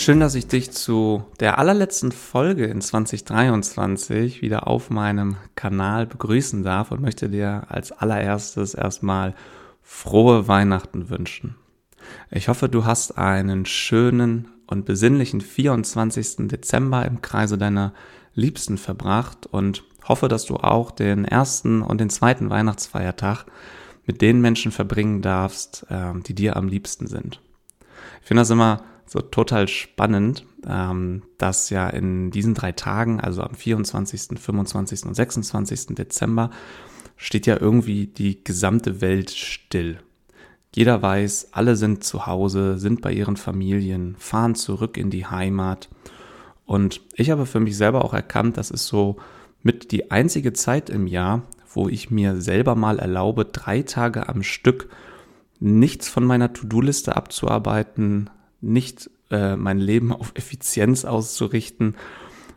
Schön, dass ich dich zu der allerletzten Folge in 2023 wieder auf meinem Kanal begrüßen darf und möchte dir als allererstes erstmal frohe Weihnachten wünschen. Ich hoffe, du hast einen schönen und besinnlichen 24. Dezember im Kreise deiner Liebsten verbracht und hoffe, dass du auch den ersten und den zweiten Weihnachtsfeiertag mit den Menschen verbringen darfst, ähm, die dir am liebsten sind. Ich finde das immer so total spannend, ähm, dass ja in diesen drei Tagen, also am 24., 25. und 26. Dezember, steht ja irgendwie die gesamte Welt still. Jeder weiß, alle sind zu Hause, sind bei ihren Familien, fahren zurück in die Heimat. Und ich habe für mich selber auch erkannt, das ist so mit die einzige Zeit im Jahr, wo ich mir selber mal erlaube, drei Tage am Stück nichts von meiner To-Do-Liste abzuarbeiten, nicht äh, mein Leben auf Effizienz auszurichten,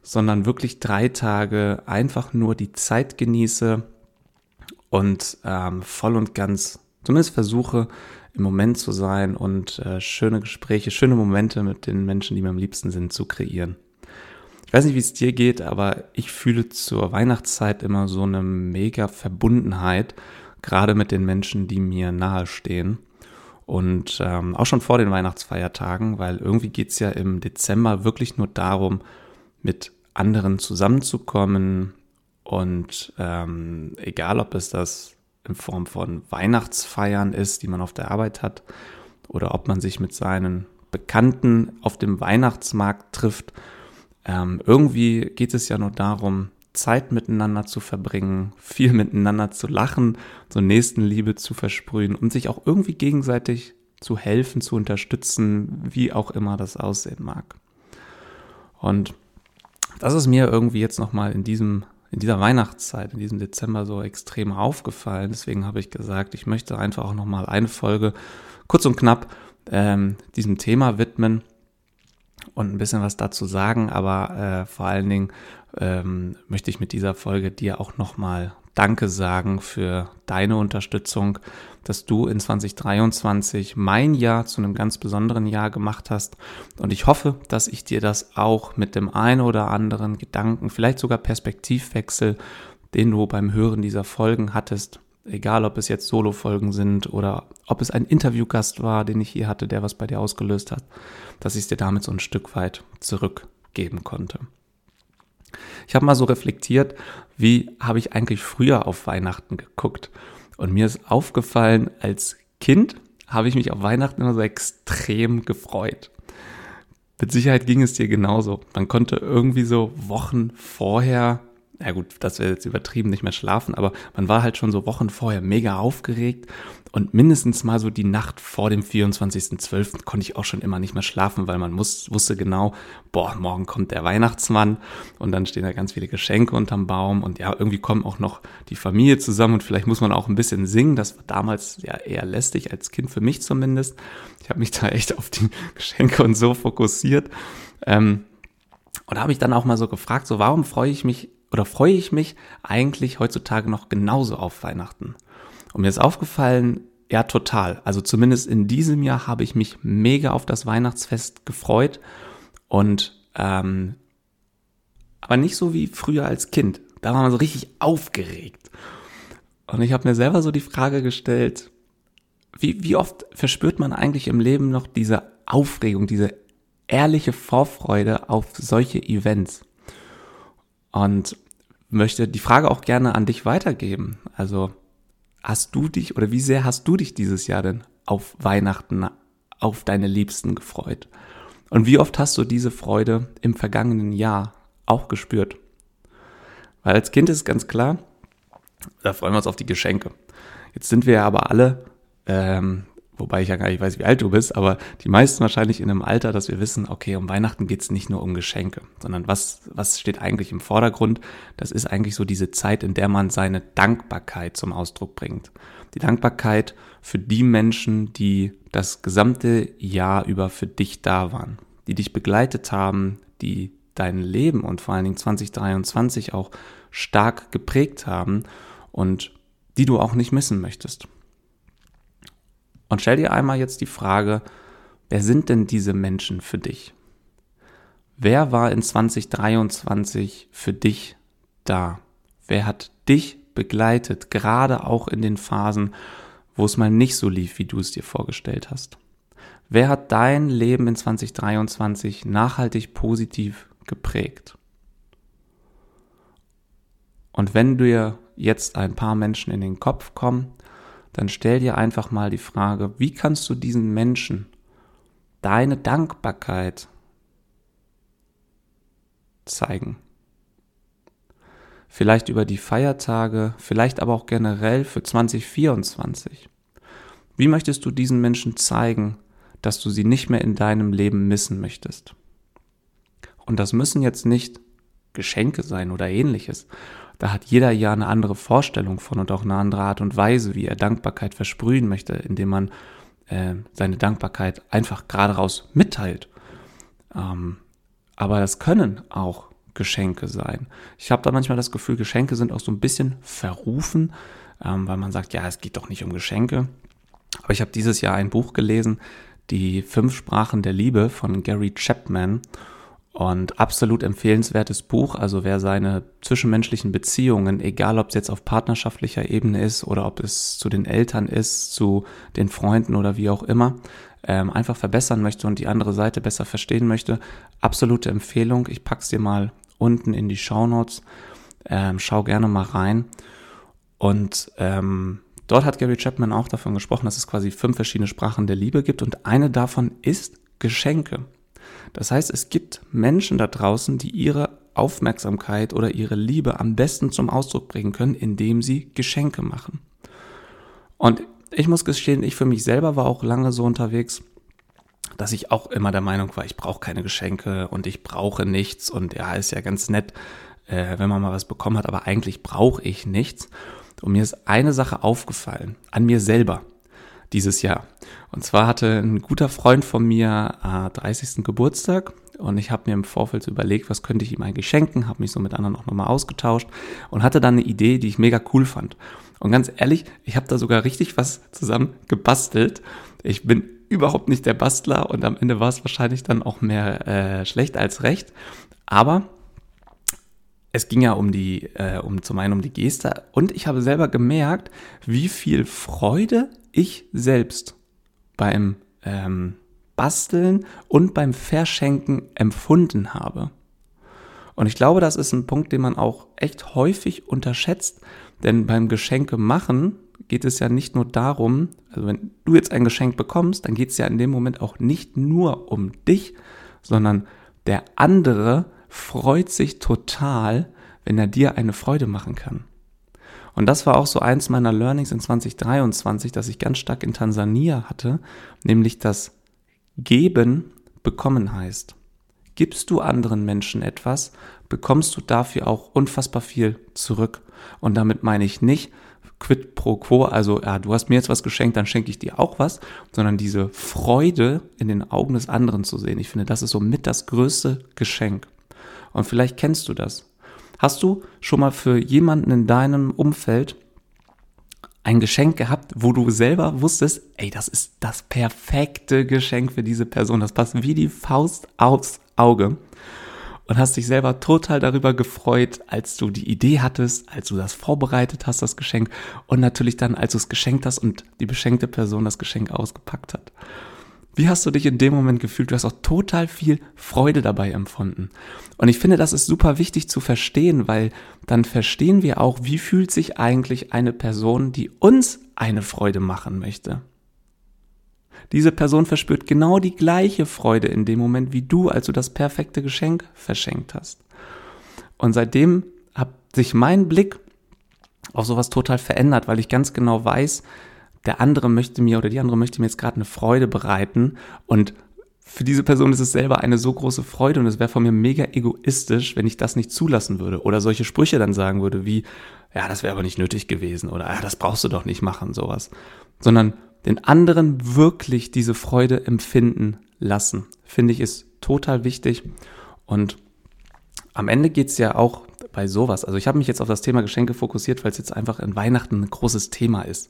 sondern wirklich drei Tage einfach nur die Zeit genieße und ähm, voll und ganz zumindest versuche, im Moment zu sein und äh, schöne Gespräche, schöne Momente mit den Menschen, die mir am liebsten sind, zu kreieren. Ich weiß nicht, wie es dir geht, aber ich fühle zur Weihnachtszeit immer so eine mega Verbundenheit, gerade mit den Menschen, die mir nahestehen. Und ähm, auch schon vor den Weihnachtsfeiertagen, weil irgendwie geht's ja im Dezember wirklich nur darum, mit anderen zusammenzukommen. Und ähm, egal, ob es das in Form von Weihnachtsfeiern ist, die man auf der Arbeit hat, oder ob man sich mit seinen Bekannten auf dem Weihnachtsmarkt trifft. Ähm, irgendwie geht es ja nur darum, Zeit miteinander zu verbringen, viel miteinander zu lachen, so Nächstenliebe zu versprühen und sich auch irgendwie gegenseitig zu helfen, zu unterstützen, wie auch immer das aussehen mag. Und das ist mir irgendwie jetzt nochmal in diesem, in dieser Weihnachtszeit, in diesem Dezember so extrem aufgefallen. Deswegen habe ich gesagt, ich möchte einfach auch nochmal eine Folge kurz und knapp ähm, diesem Thema widmen und ein bisschen was dazu sagen, aber äh, vor allen Dingen ähm, möchte ich mit dieser Folge dir auch nochmal Danke sagen für deine Unterstützung, dass du in 2023 mein Jahr zu einem ganz besonderen Jahr gemacht hast. Und ich hoffe, dass ich dir das auch mit dem einen oder anderen Gedanken, vielleicht sogar Perspektivwechsel, den du beim Hören dieser Folgen hattest, egal ob es jetzt Solo-Folgen sind oder ob es ein Interviewgast war, den ich hier hatte, der was bei dir ausgelöst hat, dass ich es dir damit so ein Stück weit zurückgeben konnte. Ich habe mal so reflektiert, wie habe ich eigentlich früher auf Weihnachten geguckt? Und mir ist aufgefallen, als Kind habe ich mich auf Weihnachten immer so extrem gefreut. Mit Sicherheit ging es dir genauso. Man konnte irgendwie so Wochen vorher ja gut, das wäre jetzt übertrieben, nicht mehr schlafen, aber man war halt schon so Wochen vorher mega aufgeregt und mindestens mal so die Nacht vor dem 24.12. konnte ich auch schon immer nicht mehr schlafen, weil man muss, wusste genau, boah, morgen kommt der Weihnachtsmann und dann stehen da ganz viele Geschenke unterm Baum und ja, irgendwie kommen auch noch die Familie zusammen und vielleicht muss man auch ein bisschen singen. Das war damals ja eher lästig als Kind für mich zumindest. Ich habe mich da echt auf die Geschenke und so fokussiert. Ähm, und da habe ich dann auch mal so gefragt, so warum freue ich mich oder freue ich mich eigentlich heutzutage noch genauso auf Weihnachten? Und mir ist aufgefallen, ja, total. Also zumindest in diesem Jahr habe ich mich mega auf das Weihnachtsfest gefreut und ähm, aber nicht so wie früher als Kind. Da war man so richtig aufgeregt. Und ich habe mir selber so die Frage gestellt, wie, wie oft verspürt man eigentlich im Leben noch diese Aufregung, diese ehrliche Vorfreude auf solche Events? Und möchte die Frage auch gerne an dich weitergeben. Also hast du dich oder wie sehr hast du dich dieses Jahr denn auf Weihnachten, auf deine Liebsten gefreut? Und wie oft hast du diese Freude im vergangenen Jahr auch gespürt? Weil als Kind ist ganz klar, da freuen wir uns auf die Geschenke. Jetzt sind wir aber alle ähm, wobei ich ja gar nicht weiß, wie alt du bist, aber die meisten wahrscheinlich in einem Alter, dass wir wissen, okay, um Weihnachten geht's nicht nur um Geschenke, sondern was, was steht eigentlich im Vordergrund? Das ist eigentlich so diese Zeit, in der man seine Dankbarkeit zum Ausdruck bringt. Die Dankbarkeit für die Menschen, die das gesamte Jahr über für dich da waren, die dich begleitet haben, die dein Leben und vor allen Dingen 2023 auch stark geprägt haben und die du auch nicht missen möchtest. Und stell dir einmal jetzt die Frage, wer sind denn diese Menschen für dich? Wer war in 2023 für dich da? Wer hat dich begleitet, gerade auch in den Phasen, wo es mal nicht so lief, wie du es dir vorgestellt hast? Wer hat dein Leben in 2023 nachhaltig positiv geprägt? Und wenn dir jetzt ein paar Menschen in den Kopf kommen, dann stell dir einfach mal die Frage, wie kannst du diesen Menschen deine Dankbarkeit zeigen? Vielleicht über die Feiertage, vielleicht aber auch generell für 2024. Wie möchtest du diesen Menschen zeigen, dass du sie nicht mehr in deinem Leben missen möchtest? Und das müssen jetzt nicht Geschenke sein oder ähnliches, da hat jeder ja eine andere Vorstellung von und auch eine andere Art und Weise, wie er Dankbarkeit versprühen möchte, indem man äh, seine Dankbarkeit einfach gerade raus mitteilt. Ähm, aber das können auch Geschenke sein. Ich habe da manchmal das Gefühl, Geschenke sind auch so ein bisschen verrufen, ähm, weil man sagt, ja, es geht doch nicht um Geschenke. Aber ich habe dieses Jahr ein Buch gelesen, die fünf Sprachen der Liebe von Gary Chapman. Und absolut empfehlenswertes Buch. Also wer seine zwischenmenschlichen Beziehungen, egal ob es jetzt auf partnerschaftlicher Ebene ist oder ob es zu den Eltern ist, zu den Freunden oder wie auch immer, ähm, einfach verbessern möchte und die andere Seite besser verstehen möchte, absolute Empfehlung. Ich pack's dir mal unten in die Show Notes. Ähm, schau gerne mal rein. Und ähm, dort hat Gary Chapman auch davon gesprochen, dass es quasi fünf verschiedene Sprachen der Liebe gibt und eine davon ist Geschenke. Das heißt, es gibt Menschen da draußen, die ihre Aufmerksamkeit oder ihre Liebe am besten zum Ausdruck bringen können, indem sie Geschenke machen. Und ich muss gestehen, ich für mich selber war auch lange so unterwegs, dass ich auch immer der Meinung war, ich brauche keine Geschenke und ich brauche nichts und ja, ist ja ganz nett, äh, wenn man mal was bekommen hat, aber eigentlich brauche ich nichts. Und mir ist eine Sache aufgefallen, an mir selber dieses Jahr. Und zwar hatte ein guter Freund von mir äh, 30. Geburtstag und ich habe mir im Vorfeld überlegt, was könnte ich ihm eigentlich schenken, habe mich so mit anderen auch nochmal ausgetauscht und hatte dann eine Idee, die ich mega cool fand. Und ganz ehrlich, ich habe da sogar richtig was zusammen gebastelt. Ich bin überhaupt nicht der Bastler und am Ende war es wahrscheinlich dann auch mehr äh, schlecht als recht. Aber es ging ja um die, äh, um zum einen um die Geste und ich habe selber gemerkt, wie viel Freude ich selbst beim ähm, Basteln und beim Verschenken empfunden habe. Und ich glaube, das ist ein Punkt, den man auch echt häufig unterschätzt, denn beim Geschenke machen geht es ja nicht nur darum, also wenn du jetzt ein Geschenk bekommst, dann geht es ja in dem Moment auch nicht nur um dich, sondern der andere freut sich total, wenn er dir eine Freude machen kann. Und das war auch so eins meiner Learnings in 2023, dass ich ganz stark in Tansania hatte, nämlich dass geben bekommen heißt. Gibst du anderen Menschen etwas, bekommst du dafür auch unfassbar viel zurück. Und damit meine ich nicht quid pro quo, also ja, du hast mir jetzt was geschenkt, dann schenke ich dir auch was, sondern diese Freude in den Augen des anderen zu sehen. Ich finde, das ist so mit das größte Geschenk. Und vielleicht kennst du das. Hast du schon mal für jemanden in deinem Umfeld ein Geschenk gehabt, wo du selber wusstest, ey, das ist das perfekte Geschenk für diese Person. Das passt wie die Faust aufs Auge. Und hast dich selber total darüber gefreut, als du die Idee hattest, als du das vorbereitet hast, das Geschenk. Und natürlich dann, als du es geschenkt hast und die beschenkte Person das Geschenk ausgepackt hat. Wie hast du dich in dem Moment gefühlt? Du hast auch total viel Freude dabei empfunden. Und ich finde, das ist super wichtig zu verstehen, weil dann verstehen wir auch, wie fühlt sich eigentlich eine Person, die uns eine Freude machen möchte. Diese Person verspürt genau die gleiche Freude in dem Moment wie du, als du das perfekte Geschenk verschenkt hast. Und seitdem hat sich mein Blick auf sowas total verändert, weil ich ganz genau weiß, der andere möchte mir oder die andere möchte mir jetzt gerade eine Freude bereiten und für diese Person ist es selber eine so große Freude und es wäre von mir mega egoistisch, wenn ich das nicht zulassen würde oder solche Sprüche dann sagen würde wie, ja, das wäre aber nicht nötig gewesen oder ja, das brauchst du doch nicht machen, sowas. Sondern den anderen wirklich diese Freude empfinden lassen, finde ich ist total wichtig und am Ende geht's ja auch bei sowas. Also ich habe mich jetzt auf das Thema Geschenke fokussiert, weil es jetzt einfach in Weihnachten ein großes Thema ist.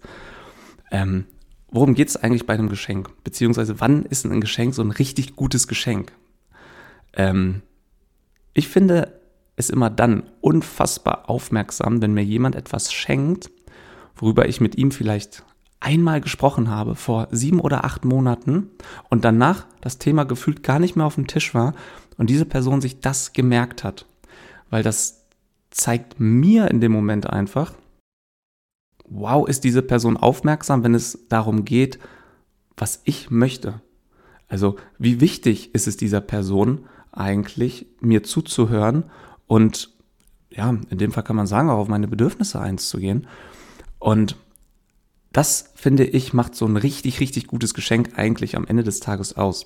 Ähm, worum geht es eigentlich bei einem Geschenk? Beziehungsweise wann ist ein Geschenk so ein richtig gutes Geschenk? Ähm, ich finde es immer dann unfassbar aufmerksam, wenn mir jemand etwas schenkt, worüber ich mit ihm vielleicht einmal gesprochen habe vor sieben oder acht Monaten und danach das Thema gefühlt gar nicht mehr auf dem Tisch war und diese Person sich das gemerkt hat. Weil das zeigt mir in dem Moment einfach, wow, ist diese Person aufmerksam, wenn es darum geht, was ich möchte. Also wie wichtig ist es dieser Person eigentlich, mir zuzuhören und ja, in dem Fall kann man sagen, auch auf meine Bedürfnisse einzugehen. Und das, finde ich, macht so ein richtig, richtig gutes Geschenk eigentlich am Ende des Tages aus.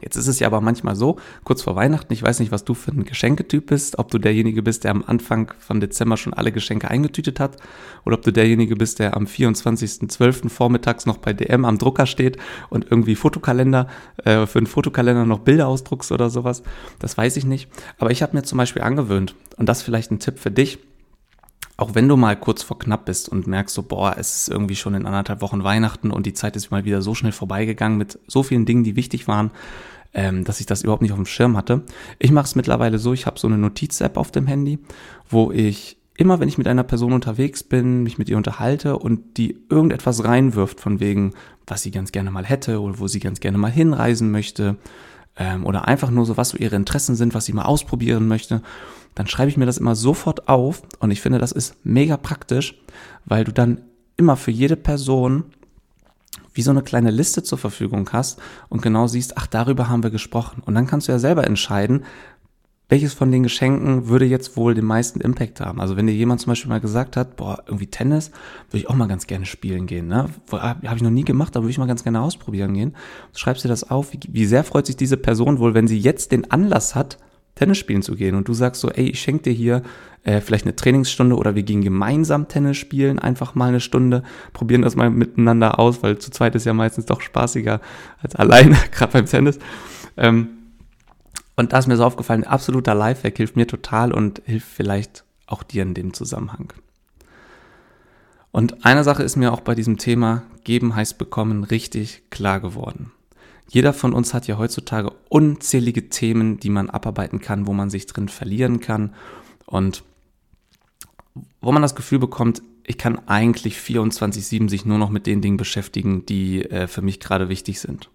Jetzt ist es ja aber manchmal so, kurz vor Weihnachten, ich weiß nicht, was du für ein Geschenketyp bist, ob du derjenige bist, der am Anfang von Dezember schon alle Geschenke eingetütet hat oder ob du derjenige bist, der am 24.12. vormittags noch bei DM am Drucker steht und irgendwie Fotokalender, äh, für einen Fotokalender noch Bilder ausdruckst oder sowas. Das weiß ich nicht. Aber ich habe mir zum Beispiel angewöhnt, und das vielleicht ein Tipp für dich, auch wenn du mal kurz vor knapp bist und merkst so, boah, es ist irgendwie schon in anderthalb Wochen Weihnachten und die Zeit ist mal wieder so schnell vorbeigegangen mit so vielen Dingen, die wichtig waren, ähm, dass ich das überhaupt nicht auf dem Schirm hatte. Ich mache es mittlerweile so, ich habe so eine Notiz-App auf dem Handy, wo ich immer, wenn ich mit einer Person unterwegs bin, mich mit ihr unterhalte und die irgendetwas reinwirft von wegen, was sie ganz gerne mal hätte oder wo sie ganz gerne mal hinreisen möchte ähm, oder einfach nur so, was so ihre Interessen sind, was sie mal ausprobieren möchte, dann schreibe ich mir das immer sofort auf und ich finde, das ist mega praktisch, weil du dann immer für jede Person wie so eine kleine Liste zur Verfügung hast und genau siehst, ach, darüber haben wir gesprochen. Und dann kannst du ja selber entscheiden, welches von den Geschenken würde jetzt wohl den meisten Impact haben? Also wenn dir jemand zum Beispiel mal gesagt hat, boah, irgendwie Tennis, würde ich auch mal ganz gerne spielen gehen, ne? Habe ich noch nie gemacht, aber würde ich mal ganz gerne ausprobieren gehen. Schreibst dir das auf, wie, wie sehr freut sich diese Person wohl, wenn sie jetzt den Anlass hat, Tennis spielen zu gehen und du sagst so, ey, ich schenke dir hier äh, vielleicht eine Trainingsstunde oder wir gehen gemeinsam Tennis spielen, einfach mal eine Stunde, probieren das mal miteinander aus, weil zu zweit ist ja meistens doch spaßiger als alleine, gerade beim Tennis. Ähm, und da ist mir so aufgefallen, absoluter Lifehack hilft mir total und hilft vielleicht auch dir in dem Zusammenhang. Und eine Sache ist mir auch bei diesem Thema geben heißt bekommen richtig klar geworden. Jeder von uns hat ja heutzutage unzählige Themen, die man abarbeiten kann, wo man sich drin verlieren kann und wo man das Gefühl bekommt, ich kann eigentlich 24/7 sich nur noch mit den Dingen beschäftigen, die äh, für mich gerade wichtig sind.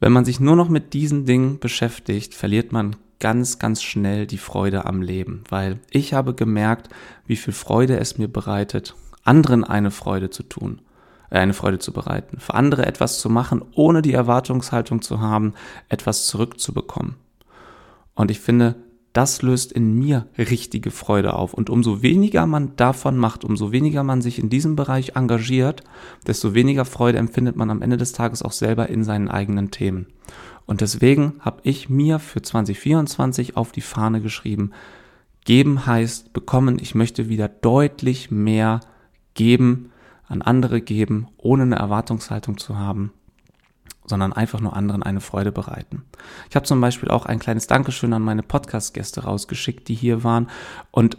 Wenn man sich nur noch mit diesen Dingen beschäftigt, verliert man ganz, ganz schnell die Freude am Leben, weil ich habe gemerkt, wie viel Freude es mir bereitet, anderen eine Freude zu tun äh, eine Freude zu bereiten, für andere etwas zu machen, ohne die Erwartungshaltung zu haben, etwas zurückzubekommen. Und ich finde, das löst in mir richtige Freude auf. Und umso weniger man davon macht, umso weniger man sich in diesem Bereich engagiert, desto weniger Freude empfindet man am Ende des Tages auch selber in seinen eigenen Themen. Und deswegen habe ich mir für 2024 auf die Fahne geschrieben, geben heißt bekommen, ich möchte wieder deutlich mehr geben, an andere geben, ohne eine Erwartungshaltung zu haben, sondern einfach nur anderen eine Freude bereiten. Ich habe zum Beispiel auch ein kleines Dankeschön an meine Podcast-Gäste rausgeschickt, die hier waren. Und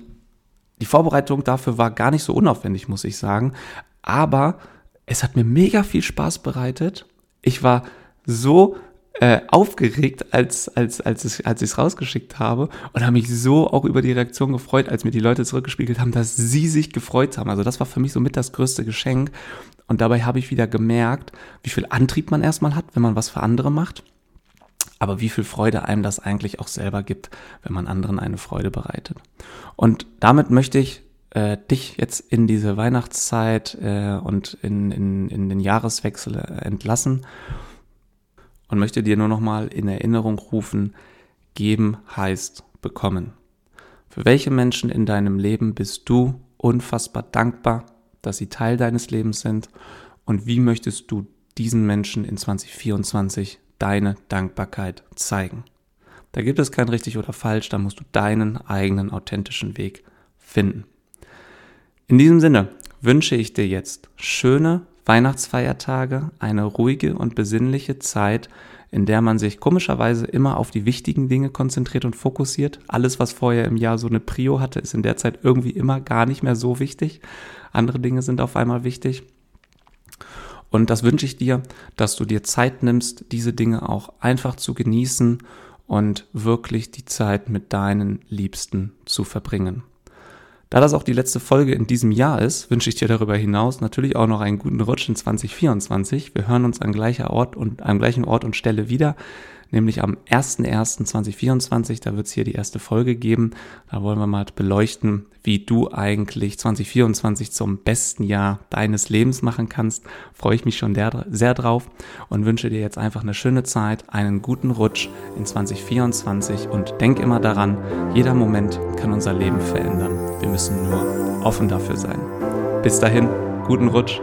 die Vorbereitung dafür war gar nicht so unaufwendig, muss ich sagen. Aber es hat mir mega viel Spaß bereitet. Ich war so äh, aufgeregt, als, als, als, es, als ich es rausgeschickt habe und habe mich so auch über die Reaktion gefreut, als mir die Leute zurückgespiegelt haben, dass sie sich gefreut haben. Also das war für mich somit das größte Geschenk. Und dabei habe ich wieder gemerkt, wie viel Antrieb man erstmal hat, wenn man was für andere macht. Aber wie viel Freude einem das eigentlich auch selber gibt, wenn man anderen eine Freude bereitet. Und damit möchte ich äh, dich jetzt in diese Weihnachtszeit äh, und in, in, in den Jahreswechsel äh, entlassen und möchte dir nur noch mal in Erinnerung rufen, geben heißt bekommen. Für welche Menschen in deinem Leben bist du unfassbar dankbar, dass sie Teil deines Lebens sind und wie möchtest du diesen Menschen in 2024 deine Dankbarkeit zeigen? Da gibt es kein richtig oder falsch, da musst du deinen eigenen authentischen Weg finden. In diesem Sinne wünsche ich dir jetzt schöne Weihnachtsfeiertage eine ruhige und besinnliche Zeit, in der man sich komischerweise immer auf die wichtigen Dinge konzentriert und fokussiert. Alles, was vorher im Jahr so eine Prio hatte, ist in der Zeit irgendwie immer gar nicht mehr so wichtig. Andere Dinge sind auf einmal wichtig. Und das wünsche ich dir, dass du dir Zeit nimmst, diese Dinge auch einfach zu genießen und wirklich die Zeit mit deinen Liebsten zu verbringen. Da das auch die letzte Folge in diesem Jahr ist, wünsche ich dir darüber hinaus natürlich auch noch einen guten Rutsch in 2024. Wir hören uns an gleicher Ort und am gleichen Ort und Stelle wieder nämlich am 01.01.2024. Da wird es hier die erste Folge geben. Da wollen wir mal beleuchten, wie du eigentlich 2024 zum besten Jahr deines Lebens machen kannst. Freue ich mich schon sehr drauf und wünsche dir jetzt einfach eine schöne Zeit, einen guten Rutsch in 2024 und denk immer daran, jeder Moment kann unser Leben verändern. Wir müssen nur offen dafür sein. Bis dahin, guten Rutsch